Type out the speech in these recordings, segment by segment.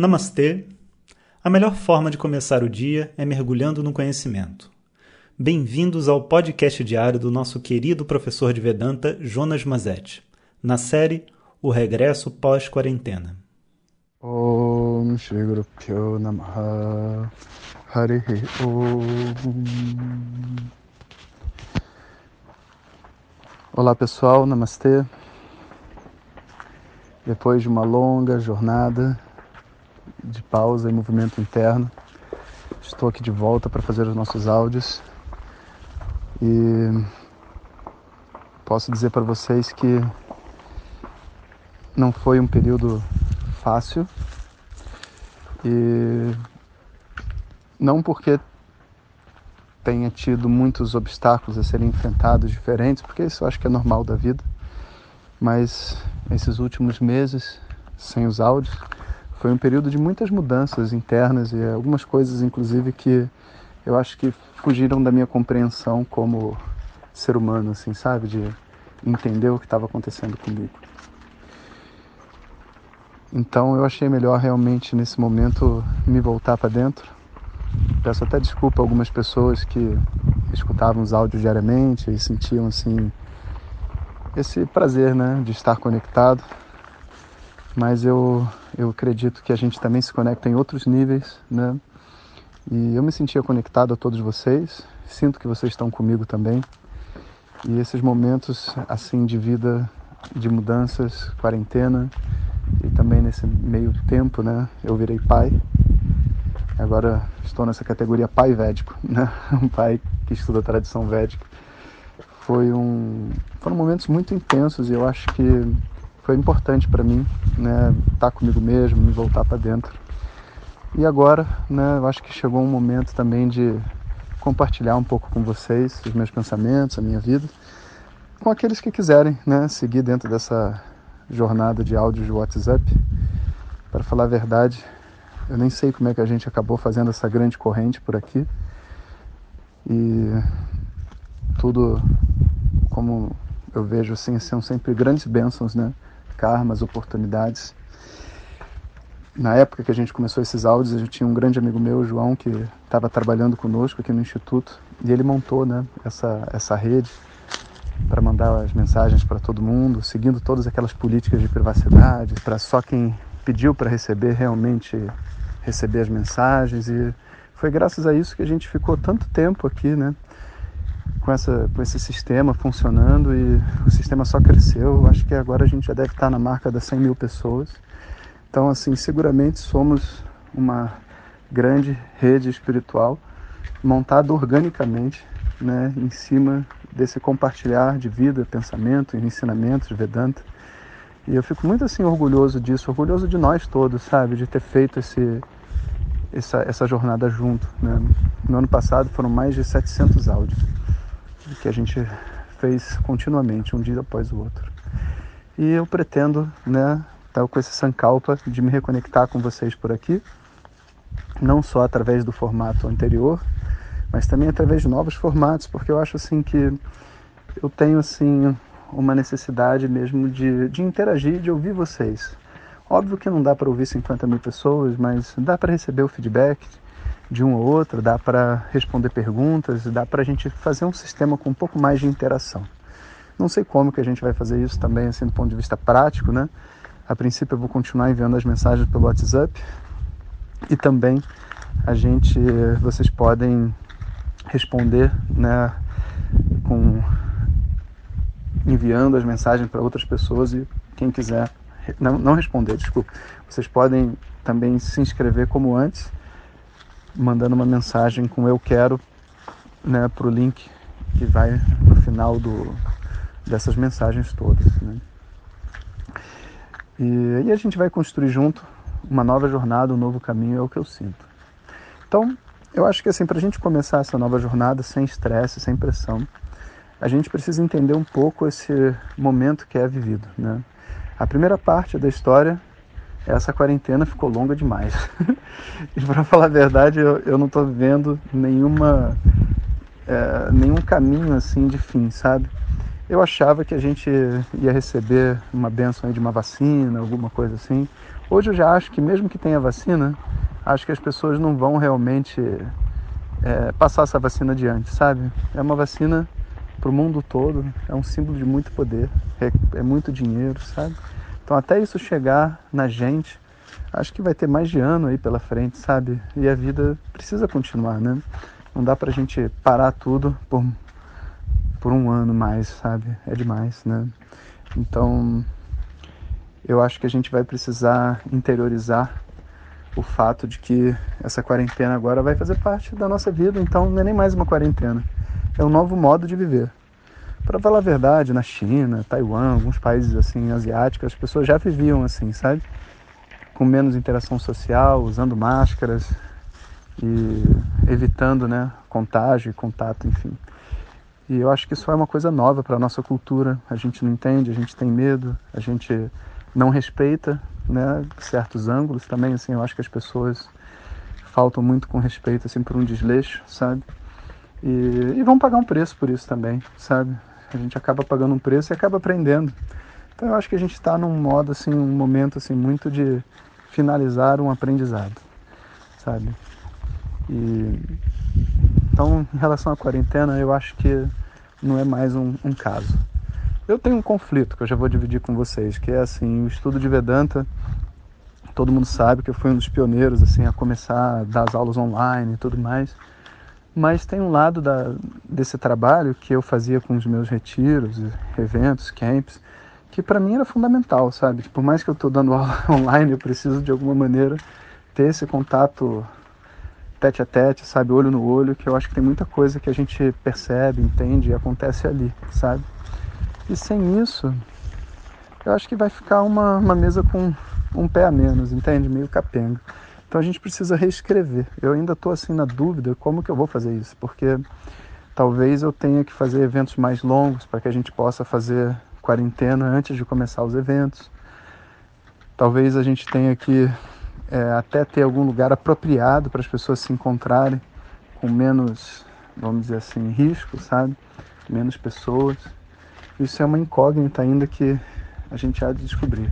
Namastê! A melhor forma de começar o dia é mergulhando no conhecimento. Bem-vindos ao podcast diário do nosso querido professor de Vedanta, Jonas Mazetti, na série O Regresso Pós-Quarentena. Olá pessoal, Namastê. Depois de uma longa jornada de pausa e movimento interno, estou aqui de volta para fazer os nossos áudios. E posso dizer para vocês que não foi um período fácil. E não porque tenha tido muitos obstáculos a serem enfrentados diferentes, porque isso eu acho que é normal da vida, mas esses últimos meses sem os áudios foi um período de muitas mudanças internas e algumas coisas inclusive que eu acho que fugiram da minha compreensão como ser humano, assim, sabe, de entender o que estava acontecendo comigo. Então eu achei melhor realmente nesse momento me voltar para dentro. Peço até desculpa a algumas pessoas que escutavam os áudios diariamente e sentiam assim esse prazer, né, de estar conectado. Mas eu eu acredito que a gente também se conecta em outros níveis, né? E eu me sentia conectado a todos vocês. Sinto que vocês estão comigo também. E esses momentos assim de vida, de mudanças, quarentena, e também nesse meio tempo, né, eu virei pai. Agora estou nessa categoria pai védico, né? Um pai que estuda a tradição védica. Foi um, foram momentos muito intensos e eu acho que foi importante para mim, né, estar tá comigo mesmo, me voltar para dentro. E agora, né, eu acho que chegou um momento também de compartilhar um pouco com vocês os meus pensamentos, a minha vida, com aqueles que quiserem, né, seguir dentro dessa jornada de áudios de WhatsApp. Para falar a verdade, eu nem sei como é que a gente acabou fazendo essa grande corrente por aqui. E tudo como eu vejo assim, são sempre grandes bênçãos, né? Karmas, oportunidades. Na época que a gente começou esses áudios, a gente tinha um grande amigo meu, João, que estava trabalhando conosco aqui no instituto, e ele montou, né, essa essa rede para mandar as mensagens para todo mundo, seguindo todas aquelas políticas de privacidade, para só quem pediu para receber realmente receber as mensagens e foi graças a isso que a gente ficou tanto tempo aqui, né? Com, essa, com esse sistema funcionando e o sistema só cresceu. Acho que agora a gente já deve estar na marca das 100 mil pessoas. Então, assim, seguramente somos uma grande rede espiritual montada organicamente, né, em cima desse compartilhar de vida, pensamento e ensinamentos Vedanta. E eu fico muito assim orgulhoso disso, orgulhoso de nós todos, sabe, de ter feito esse essa, essa jornada junto. Né? No ano passado foram mais de 700 áudios que a gente fez continuamente, um dia após o outro. E eu pretendo, né, estar com esse sankalpa de me reconectar com vocês por aqui, não só através do formato anterior, mas também através de novos formatos, porque eu acho assim que eu tenho assim uma necessidade mesmo de, de interagir, de ouvir vocês. Óbvio que não dá para ouvir 50 mil pessoas, mas dá para receber o feedback de um ou outro, dá para responder perguntas, dá para a gente fazer um sistema com um pouco mais de interação. Não sei como que a gente vai fazer isso também, assim, do ponto de vista prático, né? A princípio eu vou continuar enviando as mensagens pelo WhatsApp e também a gente, vocês podem responder, né, com enviando as mensagens para outras pessoas e quem quiser não, não responder, desculpa. Vocês podem também se inscrever como antes, mandando uma mensagem com eu quero, né, para o link que vai no final do, dessas mensagens todas. Né? E, e a gente vai construir junto uma nova jornada, um novo caminho, é o que eu sinto. Então, eu acho que assim, para a gente começar essa nova jornada sem estresse, sem pressão, a gente precisa entender um pouco esse momento que é vivido. Né? A primeira parte da história, essa quarentena ficou longa demais. e para falar a verdade, eu, eu não estou vendo nenhuma, é, nenhum caminho assim de fim, sabe? Eu achava que a gente ia receber uma benção de uma vacina, alguma coisa assim, Hoje eu já acho que mesmo que tenha vacina, acho que as pessoas não vão realmente é, passar essa vacina adiante, sabe? É uma vacina para o mundo todo, é um símbolo de muito poder, é, é muito dinheiro, sabe? Então até isso chegar na gente, acho que vai ter mais de ano aí pela frente, sabe? E a vida precisa continuar, né? Não dá pra gente parar tudo por, por um ano mais, sabe? É demais, né? Então, eu acho que a gente vai precisar interiorizar o fato de que essa quarentena agora vai fazer parte da nossa vida, então não é nem mais uma quarentena, é um novo modo de viver. Para falar a verdade, na China, Taiwan, alguns países assim asiáticos, as pessoas já viviam assim, sabe? Com menos interação social, usando máscaras e evitando, né, contágio contato, enfim. E eu acho que isso é uma coisa nova para a nossa cultura. A gente não entende, a gente tem medo, a gente não respeita né, certos ângulos também. Assim, eu acho que as pessoas faltam muito com respeito assim, por um desleixo, sabe? E, e vão pagar um preço por isso também, sabe? A gente acaba pagando um preço e acaba aprendendo. Então eu acho que a gente está num modo, assim, um momento assim, muito de finalizar um aprendizado, sabe? E, então, em relação à quarentena, eu acho que não é mais um, um caso. Eu tenho um conflito que eu já vou dividir com vocês, que é assim, o estudo de Vedanta, todo mundo sabe que eu fui um dos pioneiros assim a começar a dar as aulas online e tudo mais. Mas tem um lado da, desse trabalho que eu fazia com os meus retiros, eventos, camps, que para mim era fundamental, sabe? Por mais que eu estou dando aula online, eu preciso de alguma maneira ter esse contato tete a tete, sabe, olho no olho, que eu acho que tem muita coisa que a gente percebe, entende e acontece ali, sabe? E sem isso, eu acho que vai ficar uma, uma mesa com um pé a menos, entende? Meio capenga. Então a gente precisa reescrever. Eu ainda estou assim na dúvida como que eu vou fazer isso, porque talvez eu tenha que fazer eventos mais longos para que a gente possa fazer quarentena antes de começar os eventos. Talvez a gente tenha que é, até ter algum lugar apropriado para as pessoas se encontrarem com menos, vamos dizer assim, risco, sabe? Menos pessoas. Isso é uma incógnita ainda que a gente há de descobrir.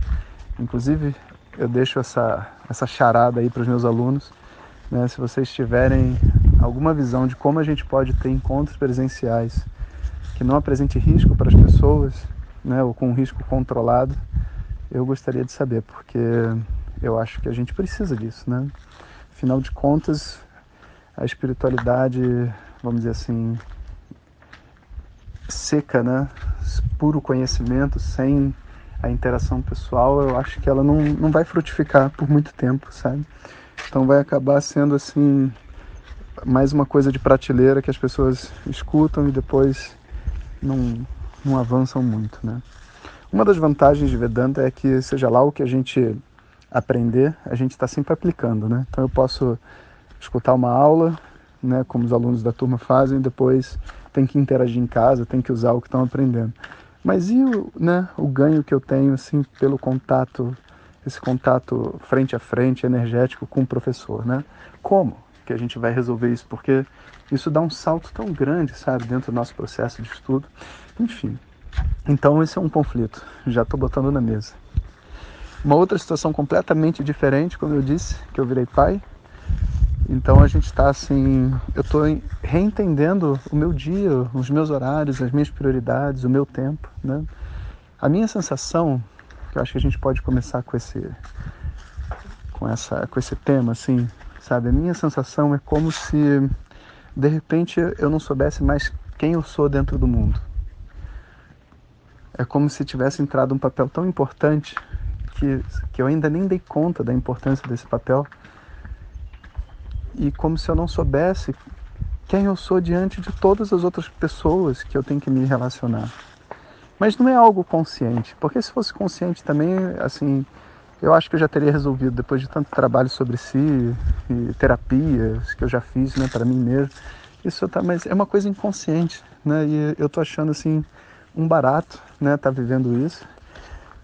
Inclusive, eu deixo essa, essa charada aí para os meus alunos. Né? Se vocês tiverem alguma visão de como a gente pode ter encontros presenciais que não apresente risco para as pessoas, né? ou com um risco controlado, eu gostaria de saber, porque eu acho que a gente precisa disso, né? Afinal de contas, a espiritualidade, vamos dizer assim, seca, né? Puro conhecimento, sem a interação pessoal, eu acho que ela não, não vai frutificar por muito tempo, sabe? Então vai acabar sendo assim mais uma coisa de prateleira que as pessoas escutam e depois não, não avançam muito, né? Uma das vantagens de Vedanta é que seja lá o que a gente aprender, a gente está sempre aplicando, né? Então eu posso escutar uma aula, né, como os alunos da turma fazem, depois tem que interagir em casa, tem que usar o que estão aprendendo. Mas e o, né, o ganho que eu tenho assim pelo contato, esse contato frente a frente, energético com o professor, né? Como que a gente vai resolver isso? Porque isso dá um salto tão grande, sabe, dentro do nosso processo de estudo. Enfim. Então esse é um conflito. Já estou botando na mesa. Uma outra situação completamente diferente, como eu disse, que eu virei pai. Então a gente está assim, eu estou reentendendo o meu dia, os meus horários, as minhas prioridades, o meu tempo, né? A minha sensação, que eu acho que a gente pode começar com esse, com essa, com esse tema, assim, sabe? A minha sensação é como se de repente eu não soubesse mais quem eu sou dentro do mundo. É como se tivesse entrado um papel tão importante que, que eu ainda nem dei conta da importância desse papel. E como se eu não soubesse quem eu sou diante de todas as outras pessoas que eu tenho que me relacionar. Mas não é algo consciente, porque se fosse consciente também, assim, eu acho que eu já teria resolvido depois de tanto trabalho sobre si e terapias que eu já fiz, né, para mim mesmo. Isso tá, mas é uma coisa inconsciente, né? E eu tô achando assim um barato, né, tá vivendo isso.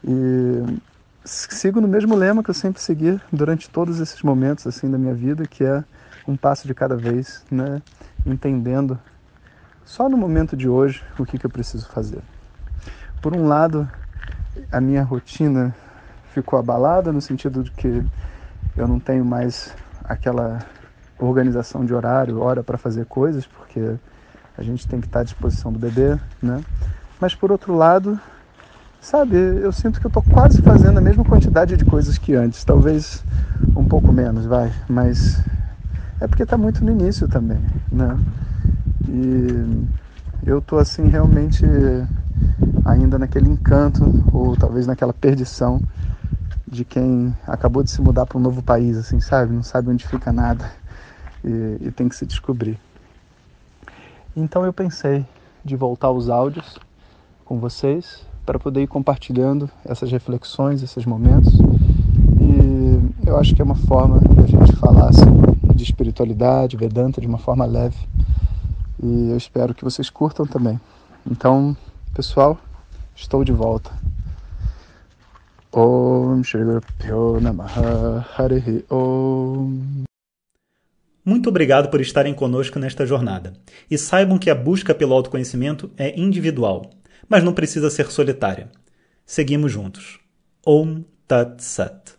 E sigo no mesmo lema que eu sempre segui durante todos esses momentos assim da minha vida, que é um passo de cada vez, né? Entendendo só no momento de hoje o que, que eu preciso fazer. Por um lado, a minha rotina ficou abalada no sentido de que eu não tenho mais aquela organização de horário, hora para fazer coisas, porque a gente tem que estar à disposição do bebê, né? Mas por outro lado, sabe, eu sinto que eu estou quase fazendo a mesma quantidade de coisas que antes, talvez um pouco menos, vai, mas é porque está muito no início também, né? E eu estou assim realmente ainda naquele encanto ou talvez naquela perdição de quem acabou de se mudar para um novo país, assim, sabe? Não sabe onde fica nada e, e tem que se descobrir. Então eu pensei de voltar aos áudios com vocês para poder ir compartilhando essas reflexões, esses momentos. E eu acho que é uma forma de a gente falar assim, de espiritualidade, Vedanta, de uma forma leve. E eu espero que vocês curtam também. Então, pessoal, estou de volta. Om Shri Om muito obrigado por estarem conosco nesta jornada. E saibam que a busca pelo autoconhecimento é individual, mas não precisa ser solitária. Seguimos juntos. Om Tat Sat.